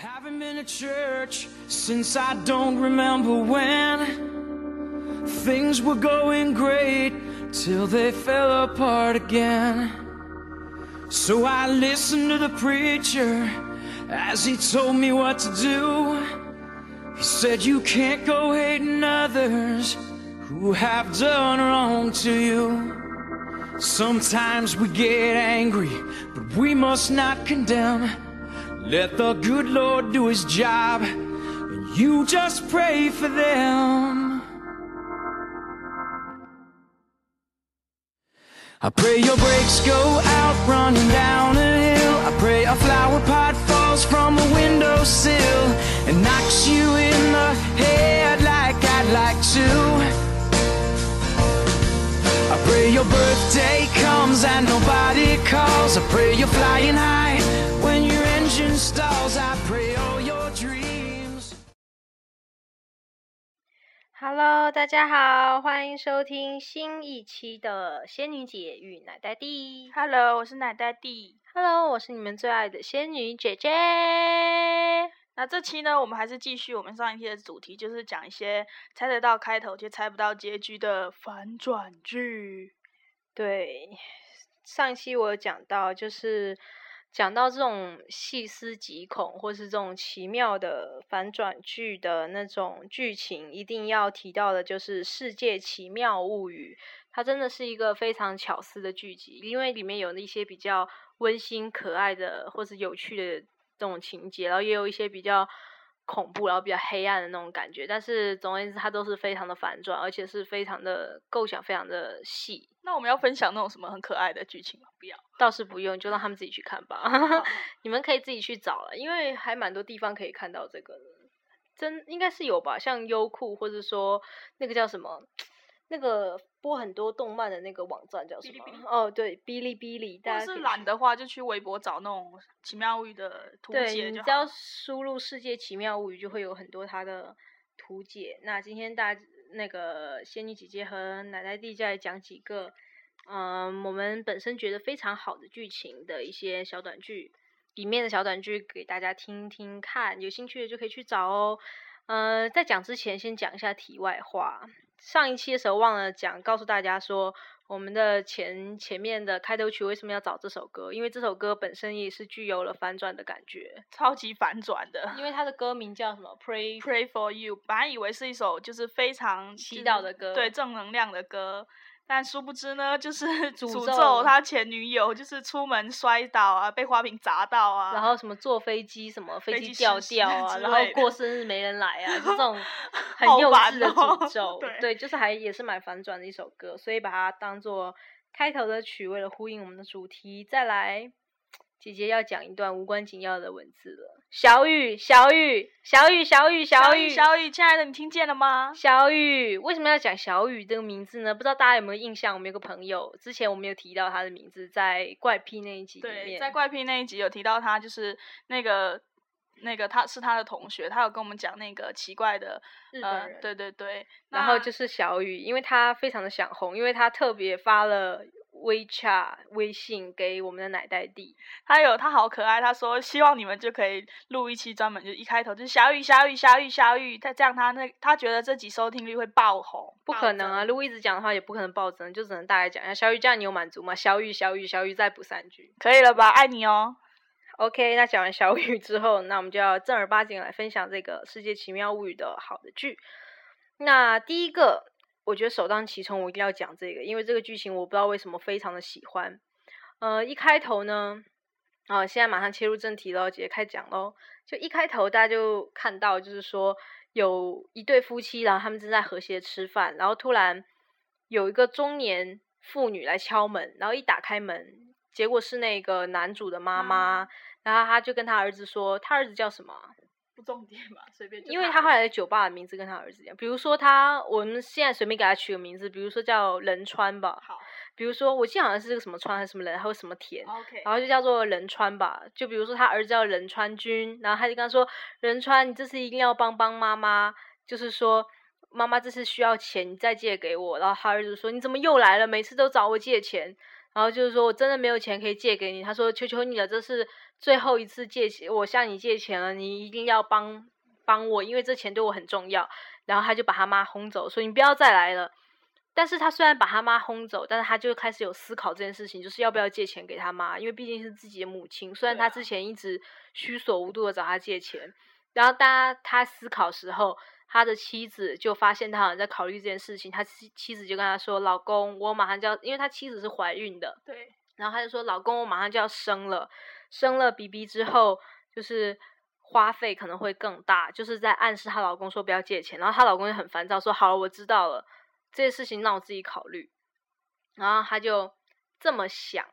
haven't been to church since I don't remember when. Things were going great till they fell apart again. So I listened to the preacher as he told me what to do. He said, You can't go hating others who have done wrong to you. Sometimes we get angry, but we must not condemn. Let the good Lord do his job, and you just pray for them. I pray your brakes go out running down a hill. I pray a flower pot falls from a windowsill and knocks you in the head like I'd like to. I pray your birthday comes and nobody calls. I pray you're flying high when your engine stalls. I pray all your dreams. Hello，大家好，欢迎收听新一期的仙女姐与奶呆弟。Hello，我是奶呆弟。Hello，我是你们最爱的仙女姐姐。那这期呢，我们还是继续我们上一期的主题，就是讲一些猜得到开头却猜不到结局的反转剧。对，上一期我有讲到，就是讲到这种细思极恐，或是这种奇妙的反转剧的那种剧情，一定要提到的就是《世界奇妙物语》。它真的是一个非常巧思的剧集，因为里面有一些比较温馨可爱的或是有趣的这种情节，然后也有一些比较恐怖，然后比较黑暗的那种感觉。但是总而言之，它都是非常的反转，而且是非常的构想非常的细。那我们要分享那种什么很可爱的剧情吗？不要。倒是不用，就让他们自己去看吧。你们可以自己去找了，因为还蛮多地方可以看到这个的。真应该是有吧，像优酷或者说那个叫什么，那个播很多动漫的那个网站叫什么？哔哩哔哩哦，对，哔哩哔哩。大或是懒的话，就去微博找那种奇妙物语的图对，解只要。输入“世界奇妙物语”，就会有很多它的图解。那今天大那个仙女姐姐和奶奶弟就来讲几个，嗯，我们本身觉得非常好的剧情的一些小短剧，里面的小短剧给大家听听看，有兴趣的就可以去找哦。呃，在讲之前，先讲一下题外话。上一期的时候忘了讲，告诉大家说，我们的前前面的开头曲为什么要找这首歌？因为这首歌本身也是具有了反转的感觉，超级反转的。因为它的歌名叫什么？Pray Pray for you，本来以为是一首就是非常祈就是祷的歌对正能量的歌，但殊不知呢，就是 诅诅咒咒他前女友，就是出门摔倒啊，被花瓶砸到啊，然后什么坐飞机，什么飞飞机机掉掉啊，然后过生日没人来啊，就这种 很幼稚的诅咒。对就是还也是蛮反转的一首歌，所以把它当做开头的曲，为了呼应我们的主题。再来，姐姐要讲一段无关紧要的文字了。小雨，小雨，小雨，小雨，小雨，小雨，亲爱的，你听见了吗？小雨，为什么要讲小雨这个名字呢？不知道大家有没有印象？我们有个朋友，之前我们有提到他的名字，在怪癖那一集里对，面，在怪癖那一集有提到他，就是那个那个他是他的同学，他有跟我们讲那个奇怪的呃，日本人对对对，然后就是小雨，因为他非常的想红，因为他特别发了 WeChat 微信给我们的奶袋弟，他有他好可爱，他说希望你们就可以录一期专门，就一开头就是小雨小雨小雨小雨，他这样他那他觉得这集收听率会爆红，不可能啊！增如果一直讲的话，也不可能爆增，就只能大概讲一下。小雨，这样你有满足吗？小雨，小雨，小雨，再补三句。可以了吧？爱你哦。OK，那讲完小雨之后，那我们就要正儿八经来分享这个《世界奇妙物语》的好的剧。那第一个，我觉得首当其冲，我一定要讲这个，因为这个剧情我不知道为什么非常的喜欢。呃，一开头呢，啊、现在马上切入正题喽，直接开讲喽。就一开头大家就看到，就是说有一对夫妻，然后他们正在和谐吃饭，然后突然有一个中年妇女来敲门，然后一打开门，结果是那个男主的妈妈然后他就跟他儿子说，他儿子叫什么重点吧，随便因为他后来的酒吧的名字跟他儿子一样，比如说他，我们现在随便给他取个名字，比如说叫仁川吧，好比如说我记得好像是个什么川还是什么人，还有什么田然后就叫做仁川吧。就比如说他儿子叫仁川君，然后他就跟他说：“仁川，你这次一定要帮帮妈妈，就是说妈妈这次需要钱，你再借给我。”然后他儿子说：“你怎么又来了？每次都找我借钱。”然后就是说我真的没有钱可以借给你。他说：“求求你了，这是最后一次借钱，我向你借钱了，你一定要帮帮我，因为这钱对我很重要。然后他就把他妈轰走，说你不要再来了。但是他虽然把他妈轰走，但是他就开始有思考这件事情，就是要不要借钱给他妈，因为毕竟是自己的母亲。虽然他之前一直虚所无度的找他借钱，然后当他他思考时候，他的妻子就发现他好像在考虑这件事情，他妻妻子就跟他说：“老公，我马上就要，因为他妻子是怀孕的，对，然后他就说：老公，我马上就要生了，生了 BB 之后，就是花费可能会更大，就是在暗示她老公说不要借钱，然后她老公就很烦躁，说：好了，我知道了。”这些事情让我自己考虑，然后她就这么想，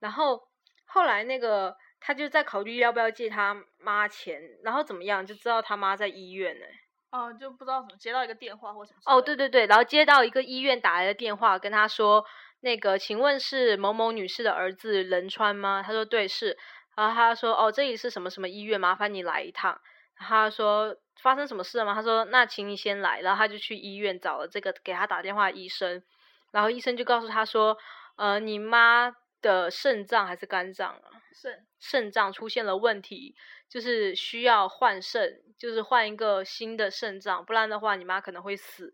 然后后来那个她就在考虑要不要借他妈钱，然后怎么样就知道他妈在医院呢？哦，就不知道怎么接到一个电话或什么。哦，对对对，然后接到一个医院打来的电话，跟他说那个，请问是某某女士的儿子仁川吗？他说对是，然后他说哦，这里是什么什么医院，麻烦你来一趟。他说。发生什么事了吗？他说：“那请你先来。”然后他就去医院找了这个给他打电话的医生，然后医生就告诉他说：“呃，你妈的肾脏还是肝脏啊？肾肾脏出现了问题，就是需要换肾，就是换一个新的肾脏，不然的话你妈可能会死。”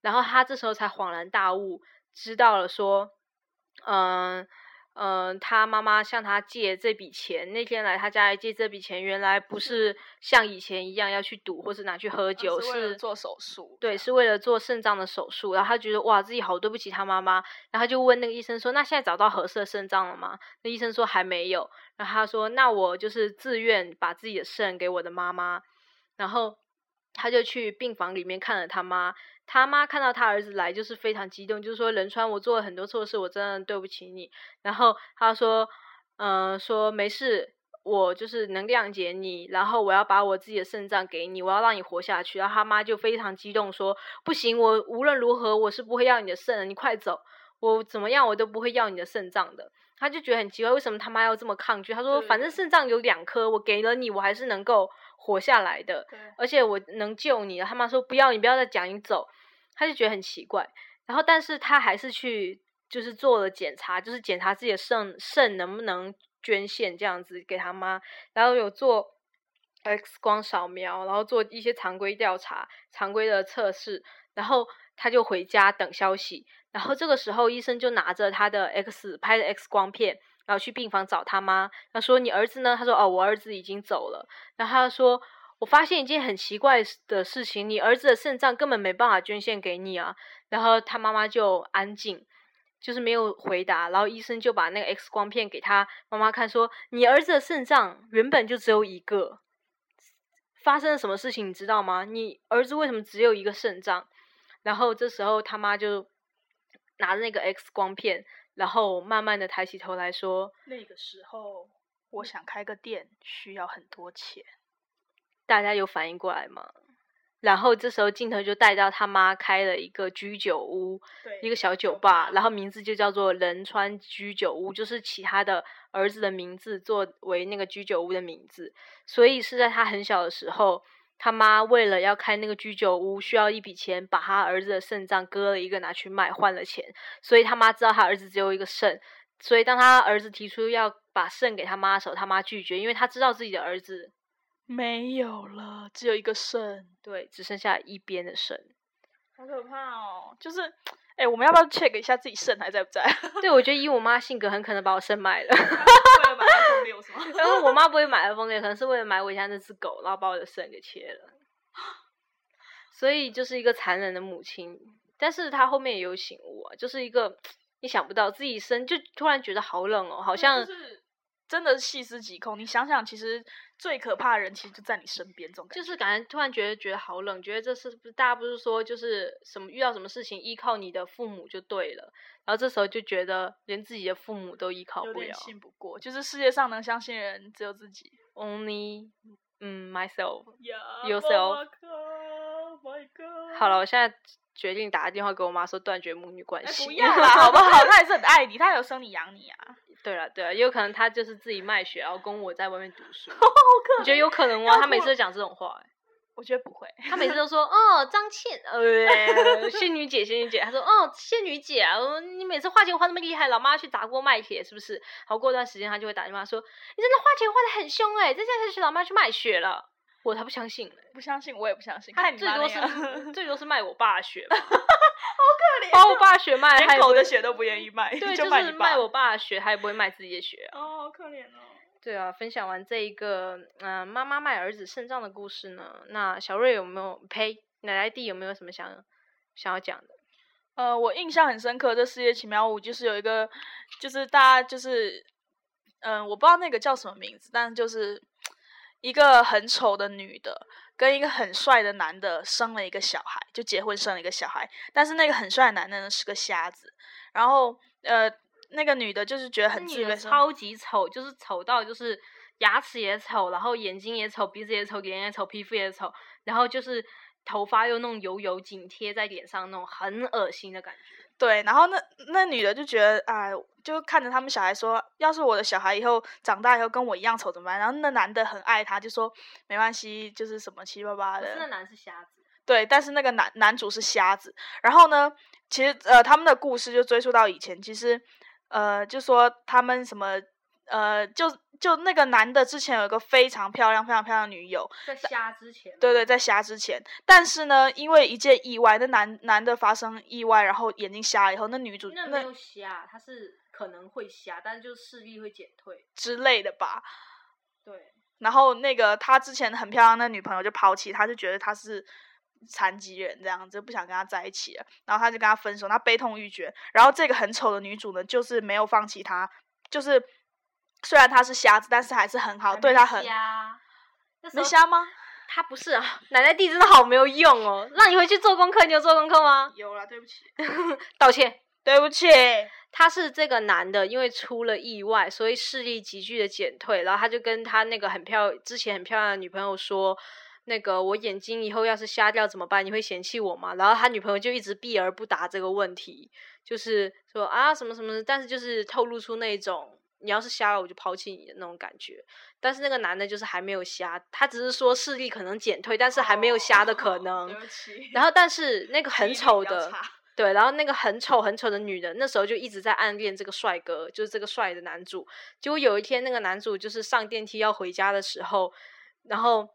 然后他这时候才恍然大悟，知道了说：“嗯。”嗯，他妈妈向他借这笔钱，那天来他家里借这笔钱，原来不是像以前一样要去赌或是拿去喝酒，是做手术。对，是为了做肾脏的手术。然后他觉得哇，自己好对不起他妈妈，然后就问那个医生说：“那现在找到合适的肾脏了吗？”那医生说还没有。然后他说：“那我就是自愿把自己的肾给我的妈妈。”然后他就去病房里面看了他妈。他妈看到他儿子来，就是非常激动，就是说仁川，我做了很多错事，我真的对不起你。然后他说，嗯，说没事，我就是能谅解你。然后我要把我自己的肾脏给你，我要让你活下去。然后他妈就非常激动，说不行，我无论如何我是不会要你的肾的，你快走，我怎么样我都不会要你的肾脏的。他就觉得很奇怪，为什么他妈要这么抗拒？他说，反正肾脏有两颗，我给了你，我还是能够活下来的，而且我能救你。他妈说不要，你不要再讲，你走。他就觉得很奇怪，然后但是他还是去就是做了检查，就是检查自己的肾肾能不能捐献这样子给他妈，然后有做 X 光扫描，然后做一些常规调查、常规的测试，然后他就回家等消息。然后这个时候医生就拿着他的 X 拍的 X 光片，然后去病房找他妈，他说：“你儿子呢？”他说：“哦，我儿子已经走了。”然后他说。我发现一件很奇怪的事情，你儿子的肾脏根本没办法捐献给你啊！然后他妈妈就安静，就是没有回答。然后医生就把那个 X 光片给他妈妈看，说：“你儿子的肾脏原本就只有一个，发生了什么事情你知道吗？你儿子为什么只有一个肾脏？”然后这时候他妈就拿着那个 X 光片，然后慢慢的抬起头来说：“那个时候我想开个店，需要很多钱。”大家有反应过来吗？然后这时候镜头就带到他妈开了一个居酒屋，一个小酒吧，然后名字就叫做仁川居酒屋，就是其他的儿子的名字作为那个居酒屋的名字。所以是在他很小的时候，他妈为了要开那个居酒屋，需要一笔钱，把他儿子的肾脏割了一个拿去卖，换了钱。所以他妈知道他儿子只有一个肾，所以当他儿子提出要把肾给他妈的时候，他妈拒绝，因为他知道自己的儿子。没有了，只有一个肾，对，只剩下一边的肾，好可怕哦！就是，哎，我们要不要 check 一下自己肾还在不在？对，我觉得以我妈性格，很可能把我肾卖了。六是吗？然后我妈不会买 iPhone 六，可能是为了买我家那只狗，然后把我的肾给切了。所以就是一个残忍的母亲，但是她后面也有醒悟啊，就是一个 你想不到自己生，就突然觉得好冷哦，好像。真的细思极恐，你想想，其实最可怕的人其实就在你身边，这种就是感觉突然觉得觉得好冷，觉得这是不是大家不是说就是什么遇到什么事情依靠你的父母就对了，然后这时候就觉得连自己的父母都依靠不了，信不过，就是世界上能相信人只有自己，only 嗯 myself，yourself。好了，我现在决定打个电话给我妈说断绝母女关系，不要啦，好不好？她还是很爱你，她有生你养你啊。对了对了，也有可能他就是自己卖血，然后供我在外面读书。好可你觉得有可能吗？他每次都讲这种话，哎，我觉得不会。他每次都说 哦，张倩，呃，仙女姐，仙女姐。他说哦，仙女姐啊，你每次花钱花那么厉害，老妈去砸锅卖铁是不是？好过段时间他就会打电话说，你真的花钱花的很凶哎，再下去老妈去卖血了。我才不相信，不相信我也不相信。他最多是 最多是卖我爸血好可怜，把我爸血卖，连狗的血都不愿意卖，对，就是卖我爸的血，他也不会卖自己的血。哦，好可怜哦。对啊，分享完这一个嗯妈妈卖儿子肾脏的故事呢，那小瑞有没有呸奶奶弟有没有什么想想要讲的？呃，我印象很深刻，这世界奇妙物就是有一个，就是大家就是嗯，我不知道那个叫什么名字，但就是一个很丑的女的跟一个很帅的男的生了一个小孩，就结婚生了一个小孩，但是那个很帅的男的呢是个瞎子，然后呃。那个女的就是觉得很自卑，超级丑，就是丑到就是牙齿也丑，然后眼睛也丑，鼻子也丑，脸也丑，皮肤也丑，然后就是头发又弄油油紧贴在脸上那种很恶心的感觉。对，然后那那女的就觉得，哎，就看着他们小孩说，要是我的小孩以后长大以后跟我一样丑怎么办？然后那男的很爱她，就说没关系，就是什么七七八八的。那男是瞎子。对，但是那个男男主是瞎子。然后呢，其实呃，他们的故事就追溯到以前，其实。呃，就说他们什么，呃，就就那个男的之前有一个非常漂亮、非常漂亮的女友，在瞎之前，对对，在瞎之前，但是呢，因为一件意外，那男男的发生意外，然后眼睛瞎了以后，那女主那没有瞎，她是可能会瞎，但是就视力会减退之类的吧。对，然后那个他之前很漂亮的女朋友就抛弃他，就觉得他是。残疾人这样子不想跟他在一起了，然后他就跟他分手，他悲痛欲绝。然后这个很丑的女主呢，就是没有放弃他，就是虽然他是瞎子，但是还是很好，对他很。瞎？没瞎吗？他不是啊，奶奶弟真的好没有用哦。让你回去做功课，你有做功课吗？有了，对不起，道歉，对不起。他是这个男的，因为出了意外，所以视力急剧的减退，然后他就跟他那个很漂之前很漂亮的女朋友说。那个我眼睛以后要是瞎掉怎么办？你会嫌弃我吗？然后他女朋友就一直避而不答这个问题，就是说啊什么什么，但是就是透露出那种你要是瞎了我就抛弃你的那种感觉。但是那个男的就是还没有瞎，他只是说视力可能减退，但是还没有瞎的可能。然后但是那个很丑的，对，然后那个很丑很丑的女人，那时候就一直在暗恋这个帅哥，就是这个帅的男主。结果有一天那个男主就是上电梯要回家的时候，然后。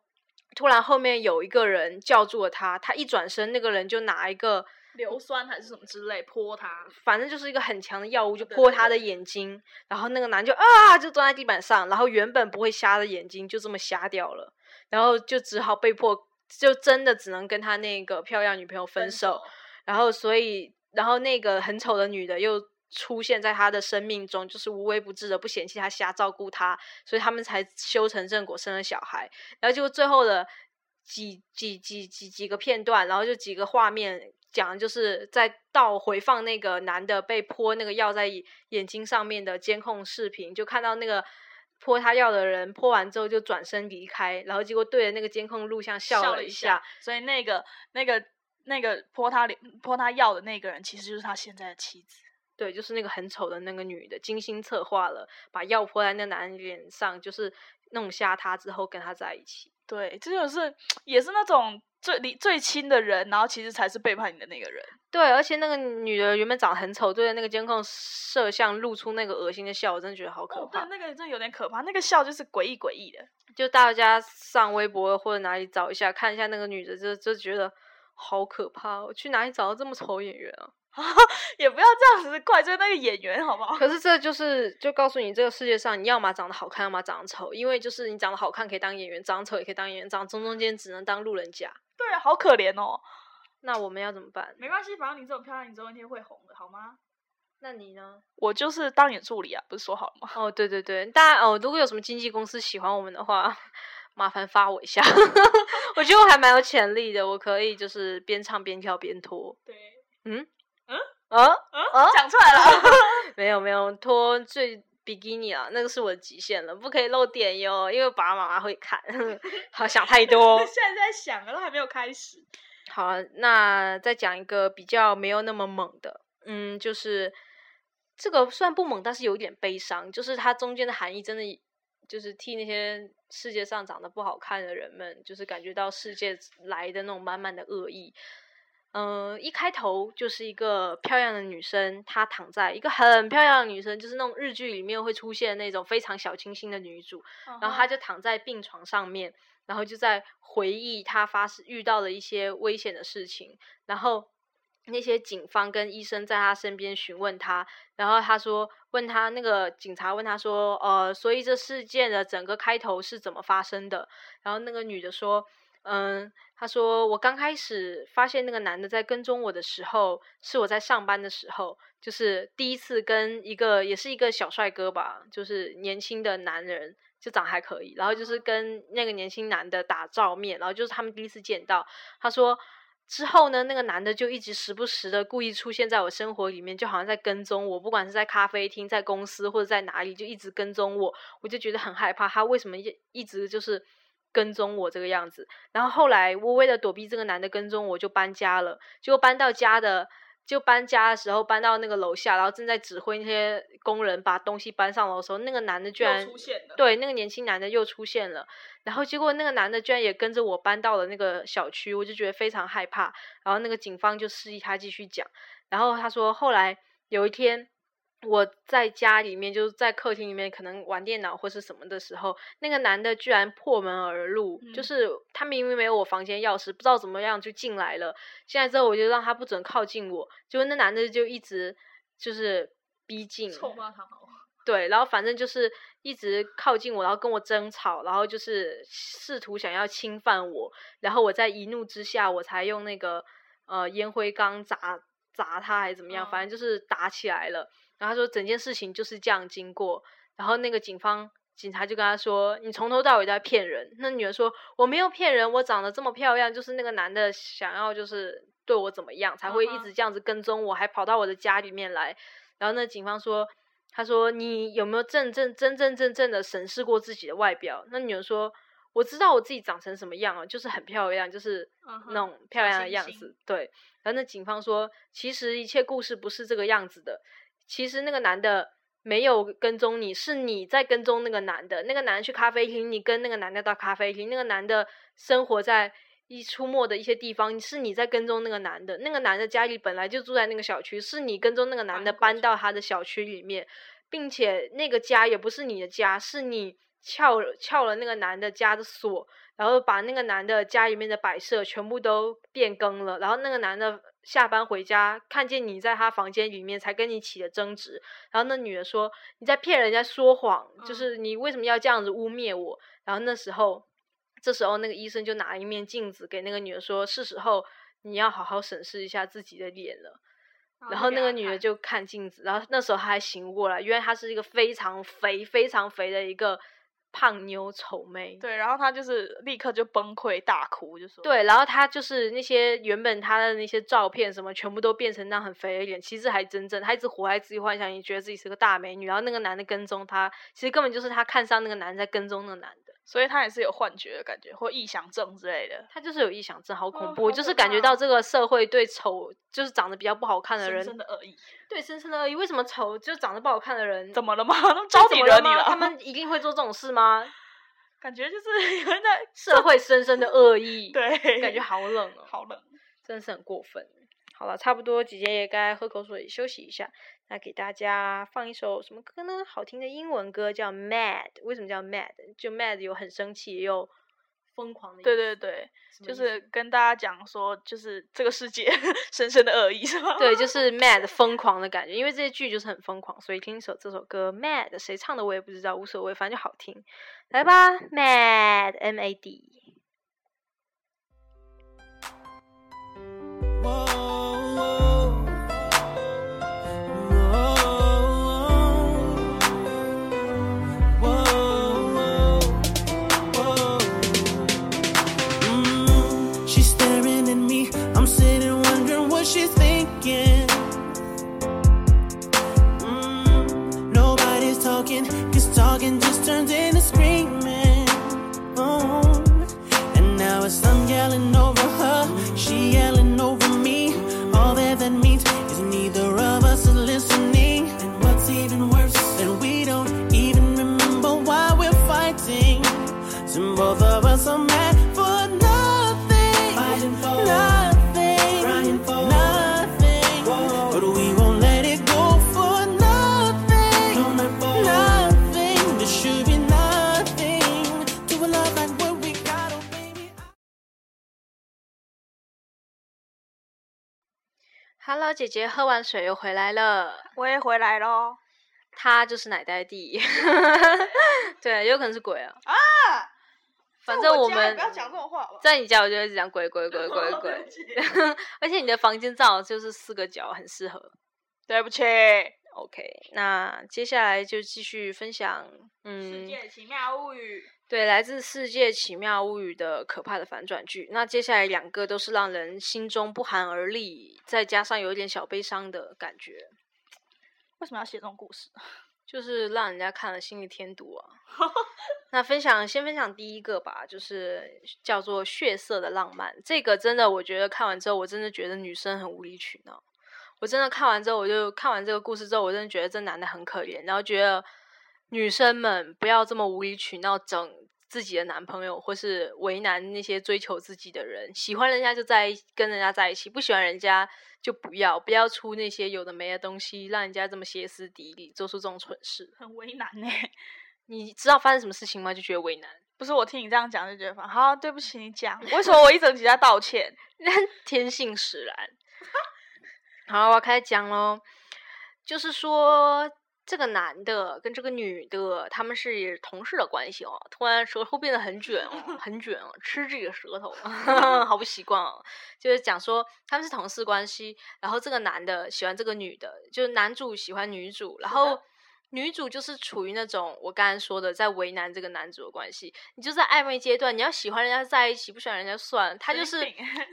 突然后面有一个人叫住了他，他一转身，那个人就拿一个硫酸还是什么之类泼他，反正就是一个很强的药物，就泼他的眼睛。然后那个男就啊，就蹲在地板上，然后原本不会瞎的眼睛就这么瞎掉了，然后就只好被迫，就真的只能跟他那个漂亮女朋友分手。然后所以，然后那个很丑的女的又。出现在他的生命中，就是无微不至的，不嫌弃他瞎照顾他，所以他们才修成正果，生了小孩。然后就最后的几几几几几个片段，然后就几个画面讲的，就是在倒回放那个男的被泼那个药在眼睛上面的监控视频，就看到那个泼他药的人泼完之后就转身离开，然后结果对着那个监控录像笑了一下，所以那个那个那个泼他泼他药的那个人，其实就是他现在的妻子。对，就是那个很丑的那个女的，精心策划了，把药泼在那男人脸上，就是弄瞎他之后跟他在一起。对，这就是也是那种最离最亲的人，然后其实才是背叛你的那个人。对，而且那个女的原本长得很丑，对着那个监控摄像露出那个恶心的笑，我真的觉得好可怕。那个真的有点可怕，那个笑就是诡异诡异的。就大家上微博或者哪里找一下，看一下那个女的，就就觉得好可怕。我去哪里找到这么丑演员啊？也不要这样子怪罪那个演员，好不好？可是这就是就告诉你，这个世界上你要么长得好看，要么长得丑。因为就是你长得好看可以当演员，长得丑也可以当演员，长中中间只能当路人甲。对啊，好可怜哦。那我们要怎么办？没关系，反正你这么漂亮，你总有一天会红的，好吗？那你呢？我就是当你助理啊，不是说好了吗？哦，对对对，大家哦，如果有什么经纪公司喜欢我们的话，麻烦发我一下。我觉得我还蛮有潜力的，我可以就是边唱边跳边拖。对，嗯。嗯嗯嗯，讲出来了，没有没有脱最比基尼啊，那个是我的极限了，不可以露点哟，因为爸爸妈妈会看。好想太多，现在在想，都还没有开始。好，那再讲一个比较没有那么猛的，嗯，就是这个虽然不猛，但是有点悲伤，就是它中间的含义真的就是替那些世界上长得不好看的人们，就是感觉到世界来的那种满满的恶意。嗯，一开头就是一个漂亮的女生，她躺在一个很漂亮的女生，就是那种日剧里面会出现那种非常小清新的女主，然后她就躺在病床上面，然后就在回忆她发生遇到的一些危险的事情，然后那些警方跟医生在她身边询问她，然后她说问她那个警察问她说，呃，所以这事件的整个开头是怎么发生的？然后那个女的说。嗯，他说我刚开始发现那个男的在跟踪我的时候，是我在上班的时候，就是第一次跟一个也是一个小帅哥吧，就是年轻的男人，就长得还可以，然后就是跟那个年轻男的打照面，然后就是他们第一次见到。他说之后呢，那个男的就一直时不时的故意出现在我生活里面，就好像在跟踪我，不管是在咖啡厅、在公司或者在哪里，就一直跟踪我，我就觉得很害怕。他为什么一一直就是？跟踪我这个样子，然后后来我为了躲避这个男的跟踪，我就搬家了。结果搬到家的，就搬家的时候搬到那个楼下，然后正在指挥那些工人把东西搬上楼的时候，那个男的居然出现了。对，那个年轻男的又出现了。然后结果那个男的居然也跟着我搬到了那个小区，我就觉得非常害怕。然后那个警方就示意他继续讲。然后他说，后来有一天。我在家里面，就是在客厅里面，可能玩电脑或是什么的时候，那个男的居然破门而入，就是他明明没有我房间钥匙，不知道怎么样就进来了。进来之后我就让他不准靠近我，结果那男的就一直就是逼近，臭骂他好。对，然后反正就是一直靠近我，然后跟我争吵，然后就是试图想要侵犯我，然后我在一怒之下，我才用那个呃烟灰缸砸砸他还是怎么样，反正就是打起来了。然后他说整件事情就是这样经过，然后那个警方警察就跟他说：“你从头到尾都在骗人。”那女儿说：“我没有骗人，我长得这么漂亮，就是那个男的想要就是对我怎么样，才会一直这样子跟踪我，还跑到我的家里面来。”然后那警方说：“他说你有没有真正真真正正的审视过自己的外表？”那女儿说：“我知道我自己长成什么样啊，就是很漂亮，就是那种漂亮的样子。”对。然后那警方说：“其实一切故事不是这个样子的。”其实那个男的没有跟踪你，是你在跟踪那个男的。那个男的去咖啡厅，你跟那个男的到咖啡厅。那个男的生活在一出没的一些地方，是你在跟踪那个男的。那个男的家里本来就住在那个小区，是你跟踪那个男的搬到他的小区里面，并且那个家也不是你的家，是你撬撬了那个男的家的锁，然后把那个男的家里面的摆设全部都变更了，然后那个男的。下班回家，看见你在他房间里面，才跟你起了争执。然后那女的说：“你在骗人家，说谎，就是你为什么要这样子污蔑我？”然后那时候，这时候那个医生就拿一面镜子给那个女的说：“是时候你要好好审视一下自己的脸了。”然后那个女的就看镜子，然后那时候她还醒过来，因为她是一个非常肥、非常肥的一个。胖妞丑妹，对，然后他就是立刻就崩溃大哭，就说对，然后他就是那些原本他的那些照片什么，全部都变成那很肥的脸，其实还真正，他一直活在自己幻想里，觉得自己是个大美女，然后那个男的跟踪他，其实根本就是他看上那个男的在跟踪那个男的。所以他也是有幻觉的感觉，或臆想症之类的。他就是有臆想症，好恐怖！就是感觉到这个社会对丑，就是长得比较不好看的人，深深的恶意。对，深深的恶意。为什么丑，就是长得不好看的人，怎么了吗？招你惹你了？他们一定会做这种事吗？感觉就是有人在社会深深的恶意。对，感觉好冷哦，好冷，真的是很过分。好了，差不多，姐姐也该喝口水休息一下。那给大家放一首什么歌呢？好听的英文歌叫《Mad》。为什么叫 Mad？就 Mad 有很生气，也有疯狂的。对对对，就是跟大家讲说，就是这个世界 深深的恶意，是吧？对，就是 Mad 疯狂的感觉。因为这些剧就是很疯狂，所以听一首这首歌《Mad》，谁唱的我也不知道，无所谓，反正就好听。来吧，《Mad》M A D。Turns into 姐姐，喝完水又回来了。我也回来喽。他就是奶呆弟，对，有可能是鬼啊。啊！反正我们不要讲这种话好不好在你家，我就一直讲鬼鬼鬼鬼对鬼 而且你的房间正好就是四个角，很适合。对不起，OK，那接下来就继续分享，嗯世嗯，界奇妙物语。对，来自《世界奇妙物语》的可怕的反转剧。那接下来两个都是让人心中不寒而栗，再加上有一点小悲伤的感觉，为什么要写这种故事？就是让人家看了心里添堵啊。那分享先分享第一个吧，就是叫做《血色的浪漫》。这个真的，我觉得看完之后，我真的觉得女生很无理取闹。我真的看完之后，我就看完这个故事之后，我真的觉得这男的很可怜，然后觉得女生们不要这么无理取闹，整自己的男朋友，或是为难那些追求自己的人。喜欢人家就在跟人家在一起，不喜欢人家就不要，不要出那些有的没的东西，让人家这么歇斯底里，做出这种蠢事。很为难呢、你知道发生什么事情吗？就觉得为难。不是我听你这样讲就觉得，好，对不起，你讲。为什么我一整集在道歉？天性使然。好，我要开始讲喽。就是说，这个男的跟这个女的，他们是同事的关系哦。突然舌头变得很卷哦，很卷哦，吃自己的舌头，好不习惯哦。就是讲说他们是同事关系，然后这个男的喜欢这个女的，就是男主喜欢女主，然后。女主就是处于那种我刚才说的，在为难这个男主的关系。你就在暧昧阶段，你要喜欢人家在一起，不喜欢人家算了。他就是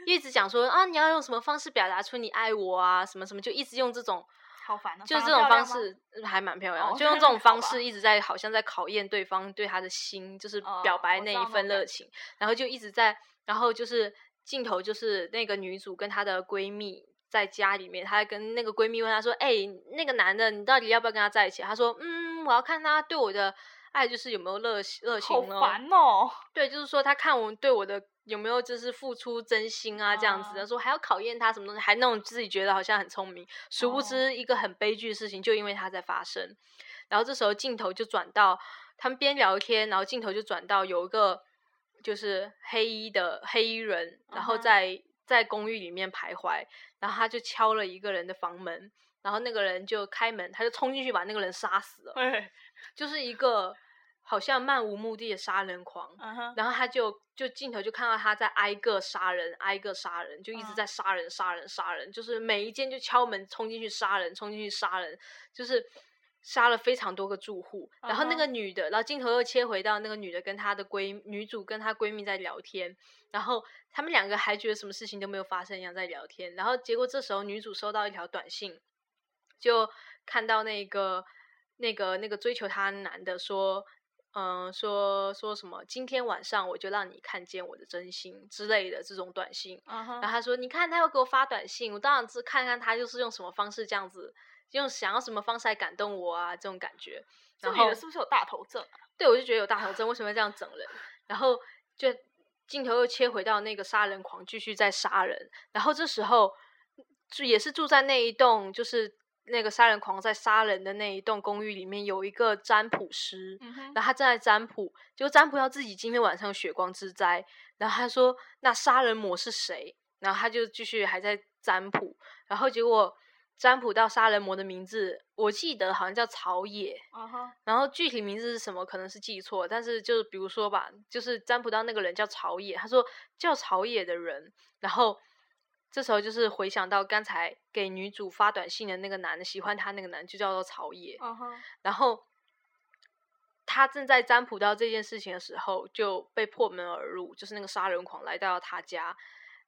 一直讲说啊，你要用什么方式表达出你爱我啊，什么什么，就一直用这种，好烦哦。就这种方式呃还蛮漂亮就用 这种方式一直在好像在考验对方对他的心，就是表哦白那一份热情，然后就一直在，然后就是镜头就是那个女主跟她的闺蜜。在家里面，她跟那个闺蜜问她说：“哎、那个男的，你到底要不要跟他在一起？”她说：“嗯，我要看他对我的爱就是有没有热热情好哦。”烦哦。对，就是说他看我对我的有没有就是付出真心啊，这样子的啊说还要考验他什么东西，还那种自己觉得好像很聪明，殊不哦知一个很悲剧的事情就因为他在发生。然后这时候镜头就转到他们边聊天，然后镜头就转到有一个就是黑衣的黑衣人，然后在在公寓里面徘徊，然后他就敲了一个人的房门，然后那个人就开门，他就冲进去把那个人杀死了，对，就是一个好像漫无目的的杀人狂。然后他就就镜头就看到他在挨个杀人，挨个杀人，就一直嗯在杀人、杀人、杀人，就是每一间就敲门冲进去杀人，冲进去杀人，就是杀了非常多个住户。然后那个女的，然后镜头又切回到那个女的跟她的闺女主跟她闺蜜在聊天，然后他们两个还觉得什么事情都没有发生一样在聊天，然后结果这时候女主收到一条短信，就看到那个那个那个追求她男的说，嗯、说说什么今天晚上我就让你看见我的真心之类的这种短信。然后她说：“你看，他又给我发短信，我当然是看看他就是用什么方式这样子，用想要什么方式来感动我啊，这种感觉。然后这女的是不是有大头症啊？对我就觉得有大头症，为什么要这样整人？然后就镜头又切回到那个杀人狂继续在杀人，然后这时候就也是住在那一栋，就是那个杀人狂在杀人的那一栋公寓里面有一个占卜师，嗯，然后他正在占卜，结果占卜到自己今天晚上有血光之灾，然后他说那杀人魔是谁？然后他就继续还在占卜，然后结果占卜到杀人魔的名字，我记得好像叫草野，然后具体名字是什么可能是记错，但是就是比如说吧，就是占卜到那个人叫草野，他说叫草野的人，然后这时候就是回想到刚才给女主发短信的那个男的，喜欢他那个男就叫做草野，然后他正在占卜到这件事情的时候，就被破门而入，就是那个杀人狂来到了他家，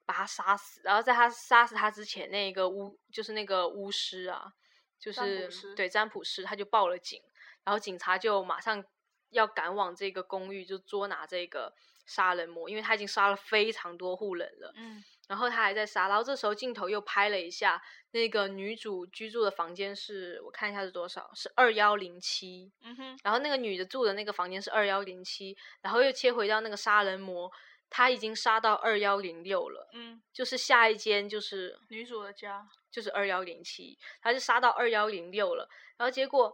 把他杀死。然后在他杀死他之前，那个巫就是那个巫师啊，就是占对占卜师，他就报了警，然后警察就马上要赶往这个公寓，就捉拿这个杀人魔，因为他已经杀了非常多户人了。嗯然后他还在杀，然后这时候镜头又拍了一下那个女主居住的房间是，我看一下是多少，是二幺零七。嗯哼，然后那个女的住的那个房间是二幺零七，然后又切回到那个杀人魔，他已经杀到二幺零六了，嗯，就是下一间就是女主的家，就是二幺零七，他就杀到二幺零六了，然后结果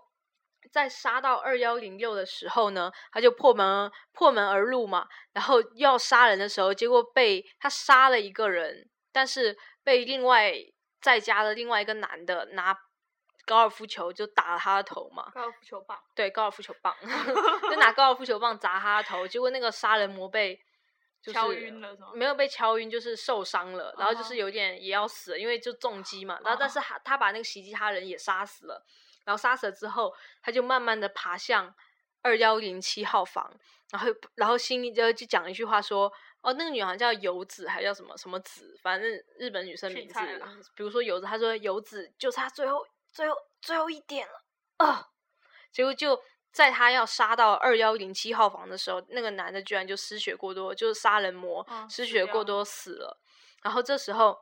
在杀到二幺零六的时候呢，他就破门破门而入嘛，然后要杀人的时候，结果被他杀了一个人，但是被另外在家的另外一个男的拿高尔夫球就打了他的头嘛，高尔夫球棒，对，高尔夫球棒，就拿高尔夫球棒砸他的头，结果那个杀人魔被就是敲晕了是吗没有被敲晕，就是受伤了，然后就啊是有点也要死了，因为就重击嘛。然后但是啊他他把那个袭击他人也杀死了，然后杀死了之后，他就慢慢的爬向二幺零七号房，然后然后心里就就讲一句话说。哦，那个女好像叫游子，还叫什么什么子，反正日本女生名字比如说游子，她说游子就差最后最后最后一点了啊，结果就在他要杀到二幺零七号房的时候，那个男的居然就失血过多，就是杀人魔、嗯失血过多死了。然后这时候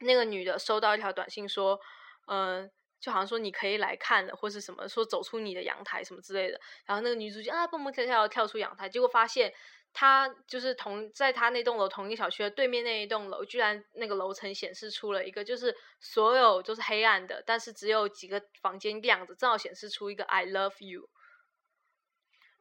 那个女的收到一条短信说，嗯、就好像说你可以来看了，或是什么说走出你的阳台什么之类的。然后那个女主角啊蹦蹦跳跳地跳出阳台，结果发现她就是同在她那栋楼同一个小区的对面那一栋楼，居然那个楼层显示出了一个就是所有都是黑暗的，但是只有几个房间亮着，正好显示出一个 I love you。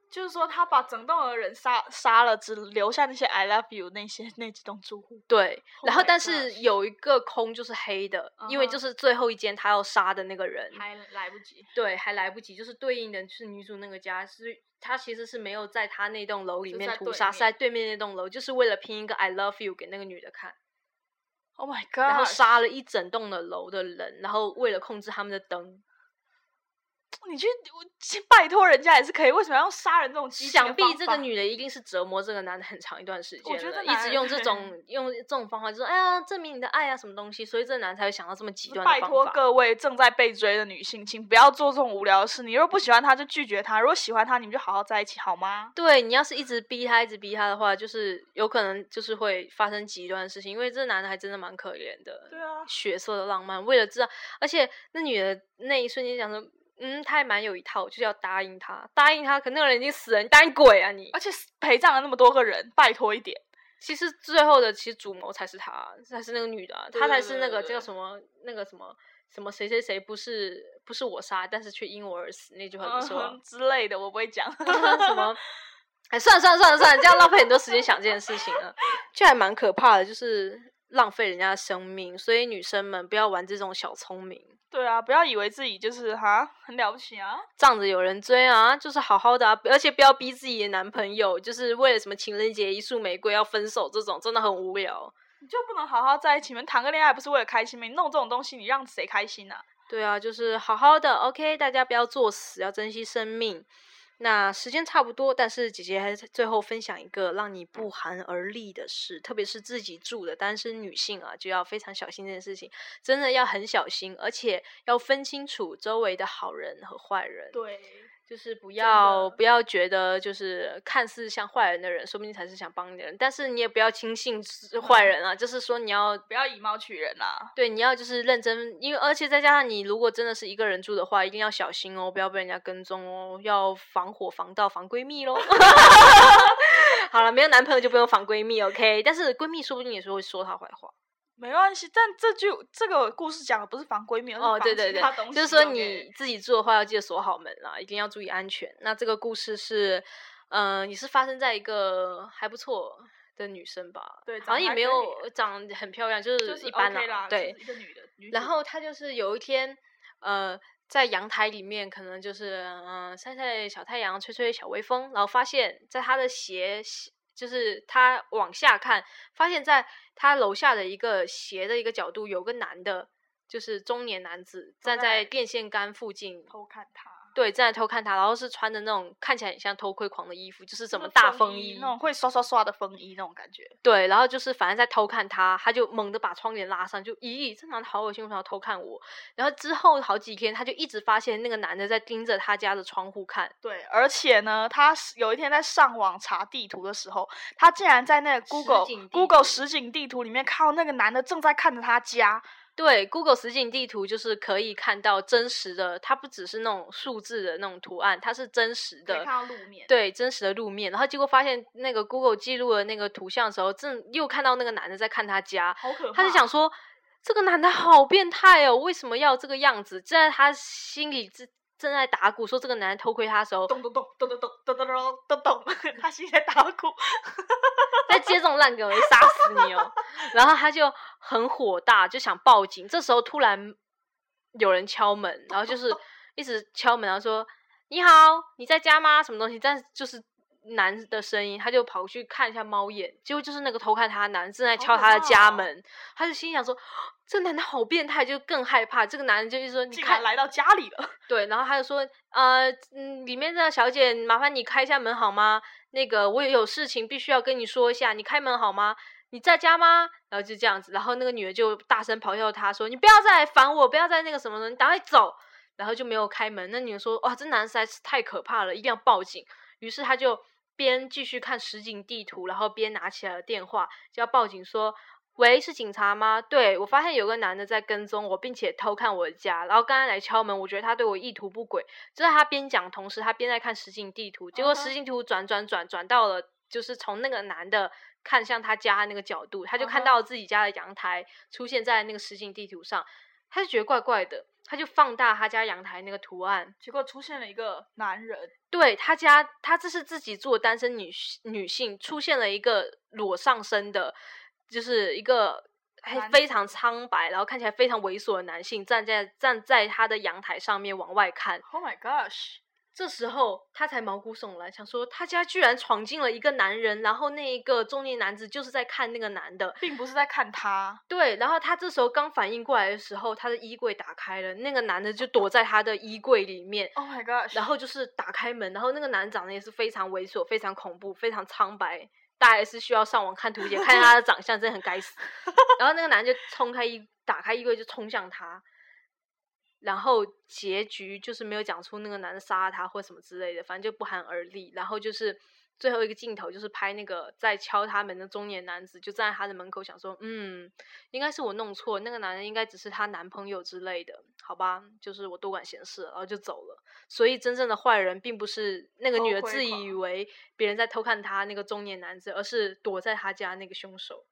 就是说他把整栋的人杀杀了，只留下那些 I love you 那些那几栋住户。对，Oh 然后但是有一个空就是黑的因为就是最后一间他要杀的那个人，还来不及，对，还来不及，就是对应的就是女主那个家是，他其实是没有在他那栋楼里面屠杀，是在面对面那栋楼，就是为了拼一个 I love you 给那个女的看，Oh my god！然后杀了一整栋的楼的人，然后为了控制他们的灯，你去我去拜托人家也是可以，为什么要用杀人这种激想必这个女的一定是折磨这个男的很长一段时间我觉得，一直用这种 用这种方法，就说哎呀证明你的爱啊什么东西，所以这个男才会想到这么极端的拜托。各位正在被追的女性，请不要做这种无聊的事。你如果不喜欢他，就拒绝他；如果喜欢他，你们就好好在一起，好吗？对你要是一直逼他，一直逼他的话，就是有可能就是会发生极端的事情，因为这男的还真的蛮可怜的。对啊，血色的浪漫，为了知道，而且那女的那一瞬间想说，嗯，他还蛮有一套，就是要答应他，答应他，可那个人已经死了，你答应鬼啊你！而且陪葬了那么多个人，拜托一点。其实最后的其实主谋才是他，才是那个女的啊，她才是那个叫什么那个什么什么谁谁谁不是不是我杀，但是却因我而死那句话怎么说之类的，我不会讲。什么？哎，算了算了算了算了，这样浪费很多时间想这件事情了，就还蛮可怕的，就是浪费人家的生命。所以女生们不要玩这种小聪明，对啊，不要以为自己就是哈很了不起啊。仗着有人追啊，就是好好的啊，而且不要逼自己的男朋友，就是为了什么情人节一束玫瑰要分手，这种真的很无聊。你就不能好好在一起吗？谈个恋爱不是为了开心吗？你弄这种东西，你让谁开心啊？对啊，就是好好的，OK，大家不要作死，要珍惜生命。那时间差不多，但是姐姐还是最后分享一个让你不寒而栗的事，特别是自己住的单身女性啊，就要非常小心这件事情，真的要很小心，而且要分清楚周围的好人和坏人。对，就是不要不要觉得就是看似像坏人的人，说不定才是想帮你的人，但是你也不要轻信是坏人啊，就是说你要不要以貌取人啊。对，你要就是认真，因为而且再加上你如果真的是一个人住的话，一定要小心哦，不要被人家跟踪哦，要防火、防盗、防闺蜜喽。好了，没有男朋友就不用防闺蜜，OK？但是闺蜜说不定也是会说她坏话。没关系，但这句这个故事讲的不是防闺蜜，哦，对对对就是说你自己住的话要记得锁好门啦，一定要注意安全。那这个故事是，嗯、你是发生在一个还不错的女生吧，对好像也没长得还可有长得很漂亮，就就是是一般 OK 啦，对就，是一个女的，女然后她就是有一天，呃，在阳台里面，可能就是嗯、呃晒晒小太阳，吹吹小微风，然后发现，在她的斜，就是他往下看，发现在他楼下的一个斜的一个角度，有个男的，就是中年男子站在在电线杆附近，偷看她，对，正在偷看他，然后是穿的那种看起来很像偷窥狂的衣服，就是什么大风衣那种会刷刷刷的风衣那种感觉。对，然后就是反正在偷看他，他就猛地把窗帘拉上，就咦，这男的好恶心，为什么要偷看我？然后之后好几天，他就一直发现那个男的在盯着他家的窗户看。对，而且呢，他有一天在上网查地图的时候，他竟然在那个 Google Google 实景地图里面看到那个男的正在看着他家。对，Google 实景地图就是可以看到真实的，它不只是那种数字的那种图案，它是真实的，看到路面。对，真实的路面。然后结果发现那个 Google 记录的那个图像的时候，正又看到那个男的在看他家，好可怕。他就想说，这个男的好变态哦，为什么要这个样子？在他心里正正在打鼓，说这个男人偷窥他的时候，咚咚咚咚咚咚咚咚咚咚咚，他心里在打鼓。在接这种烂梗，我就杀死你哦！然后他就很火大，就想报警。这时候突然有人敲门，然后就是 一直敲门，然后说：“你好，你在家吗？什么东西？”但就是男的声音，他就跑去看一下猫眼，结果就是那个偷看他的男正在敲他的家门。他就心想说：“这男的好变态！”就更害怕。这个男人就说：“你看来到家里了。”对，然后他就说：“呃，嗯，里面的小姐，麻烦你开一下门好吗？”那个我也有事情必须要跟你说一下，你开门好吗？你在家吗？然后就这样子，然后那个女的就大声咆哮他说：“你不要再烦我，不要再那个什么了，你赶快走。”然后就没有开门。那女的说：“哇，这男的实在是太可怕了，一定要报警。”于是他就边继续看实景地图，然后边拿起了电话就要报警说。喂，是警察吗？对，我发现有个男的在跟踪我，并且偷看我的家，然后刚刚来敲门，我觉得他对我意图不轨。就在他边讲，同时他边在看实景地图，结果实景图转转转转到了，就是从那个男的看向他家那个角度，他就看到自己家的阳台出现在那个实景地图上，他就觉得怪怪的，他就放大他家阳台那个图案，结果出现了一个男人，对他家，他这是自己做单身女女性，出现了一个裸上身的。就是一个还非常苍白，然后看起来非常猥琐的男性站在站在他的阳台上面往外看。Oh my gosh！这时候他才毛骨悚然，想说他家居然闯进了一个男人，然后那一个中年男子就是在看那个男的，并不是在看他。对，然后他这时候刚反应过来的时候，他的衣柜打开了，那个男的就躲在他的衣柜里面。Oh my gosh！然后就是打开门，然后那个男长得也是非常猥琐、非常恐怖、非常苍白。大概是需要上网看图解，看他的长相，真的很该死。然后那个男的就冲开衣，打开衣柜就冲向他。然后结局就是没有讲出那个男的杀了他或什么之类的，反正就不寒而栗。然后就是最后一个镜头，就是拍那个在敲他门的中年男子，就站在他的门口，想说：“嗯，应该是我弄错，那个男人应该只是她男朋友之类的，好吧？就是我多管闲事，然后就走了。所以真正的坏人并不是那个女的自以为别人在偷看她那个中年男子，而是躲在他家那个凶手。”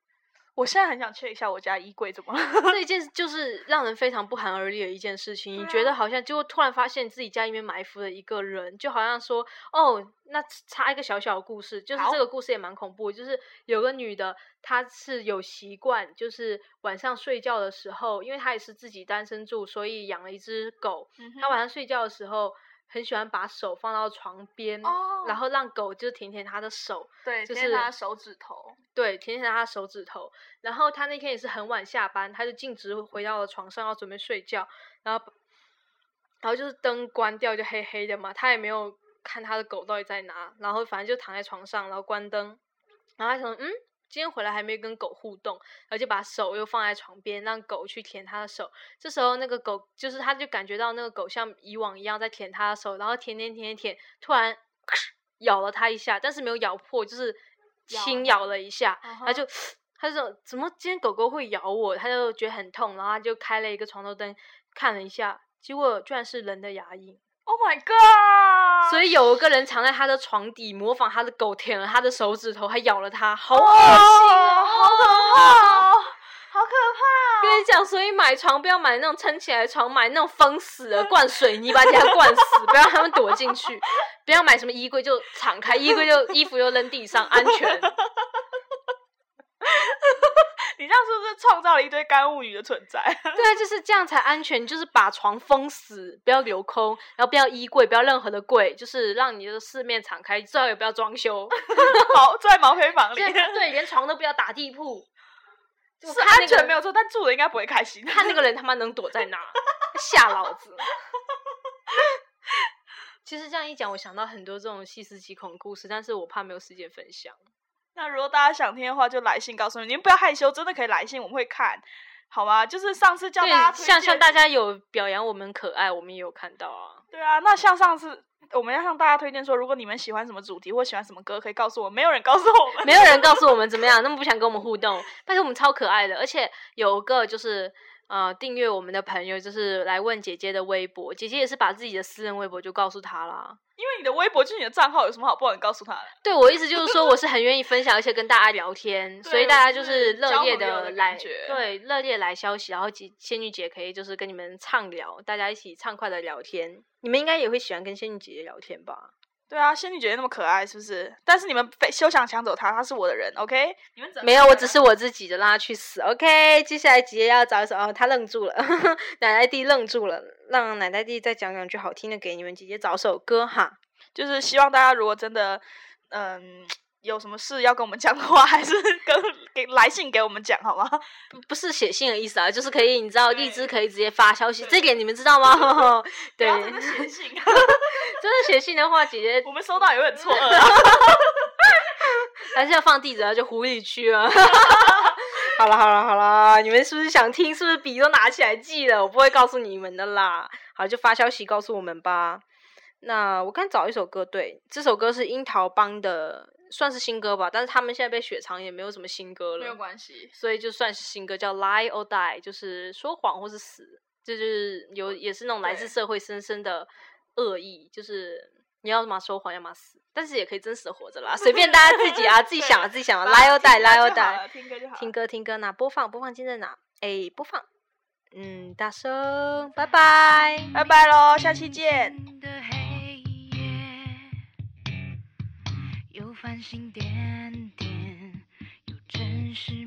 我现在很想 check 一下我家衣柜怎么了。这一件就是让人非常不寒而栗的一件事情。你觉得好像就突然发现自己家里面埋伏了一个人，就好像说哦，那插一个小小的故事，就是这个故事也蛮恐怖。就是有个女的，她是有习惯，就是晚上睡觉的时候，因为她也是自己单身住，所以养了一只狗。她晚上睡觉的时候。很喜欢把手放到床边，然后让狗就舔舔他的手，对，就是他手指头，对，舔舔他手指头。然后他那天也是很晚下班，他就径直回到了床上要准备睡觉，然后，然后就是灯关掉就黑黑的嘛，他也没有看他的狗到底在哪，然后反正就躺在床上，然后关灯，然后他想，嗯。今天回来还没跟狗互动，然后就把手又放在床边，让狗去舔他的手。这时候那个狗就是他，就感觉到那个狗像以往一样在舔他的手，然后舔舔舔舔，突然咬了他一下，但是没有咬破，就是轻咬了一下。他就他就说怎么今天狗狗会咬我？他就觉得很痛，然后他就开了一个床头灯看了一下，结果居然是人的牙印。Oh my god！所以有一个人藏在他的床底，模仿他的狗舔了他的手指头，还咬了他，好恶心哦！好可怕，好可怕！跟你讲，所以买床不要买那种撑起来的床，买那种封死的，灌水泥把人家灌死，不要他们躲进去。不要买什么衣柜就敞开，衣柜就衣服又扔地上，安全。你这样是不是创造了一堆干物语的存在？对啊，就是这样才安全，就是把床封死，不要留空，然后不要衣柜，不要任何的柜，就是让你的四面敞开，最好也不要装修，毛住在毛坯房里。对，连床都不要打地铺，是安全没有错，但住的应该不会开心。看那个人他妈能躲在哪，吓老子！其实这样一讲，我想到很多这种细思极恐的故事，但是我怕没有时间分享。那如果大家想听的话，就来信告诉你，你们不要害羞，真的可以来信，我们会看，好吗？就是上次叫大家像像大家有表扬我们可爱，我们也有看到啊。对啊，那像上次我们要向大家推荐说，如果你们喜欢什么主题或喜欢什么歌，可以告诉我，没有人告诉我们，没有人告诉我们怎么样，那么不想跟我们互动，但是我们超可爱的，而且有个就是呃订阅我们的朋友，就是来问姐姐的微博，姐姐也是把自己的私人微博就告诉他啦。因为你的微博就是你的账号，有什么好不能告诉他的？对我意思就是说，我是很愿意分享，而且跟大家聊天，所以大家就就是是热烈的的来对热烈来消息，然后姐仙女姐可以就是跟你们畅聊，大家一起畅快的聊天。你们应该也会喜欢跟仙女姐姐聊天吧？对啊，仙女姐姐那么可爱，是不是？但是你们非休想抢走她，她是我的人，OK？你们怎没有，我只是我自己的，让她去死。OK，接下来姐姐要找一首，哦，她愣住了，奶奶弟愣住了，让奶奶弟再讲两句好听的给你们，姐姐找首歌哈。就是希望大家如果真的嗯有什么事要跟我们讲的话，还是跟给来信给我们讲好吗？不不是写信的意思啊，就是可以，你知道，荔枝可以直接发消息，这点你们知道吗？对，真的写信，真的写信的话，姐姐我们收到也会很错愕啊。还是要放地址，啊就湖里区了。好了好了好了，你们是不是想听？是不是笔都拿起来记了？我不会告诉你们的啦。好，就发消息告诉我们吧。那我刚找一首歌，对，这首歌是樱桃帮的，算是新歌吧，但是他们现在被雪藏，也没有什么新歌了没有了，关系，所以就算是新歌，叫《Lie or Die》，就是说谎或是死，这就是有也是那种来自社会深深的恶意，就是你要么说谎，要么死，但是也可以真实的活着啦，随便大家自己啊，自己想啊，自己想啊，Lie or or Die。了听歌就好。听歌听歌，那播放播放键在哪？哎，播放，嗯，大声，拜拜。拜拜喽，下期见。繁星点点有真实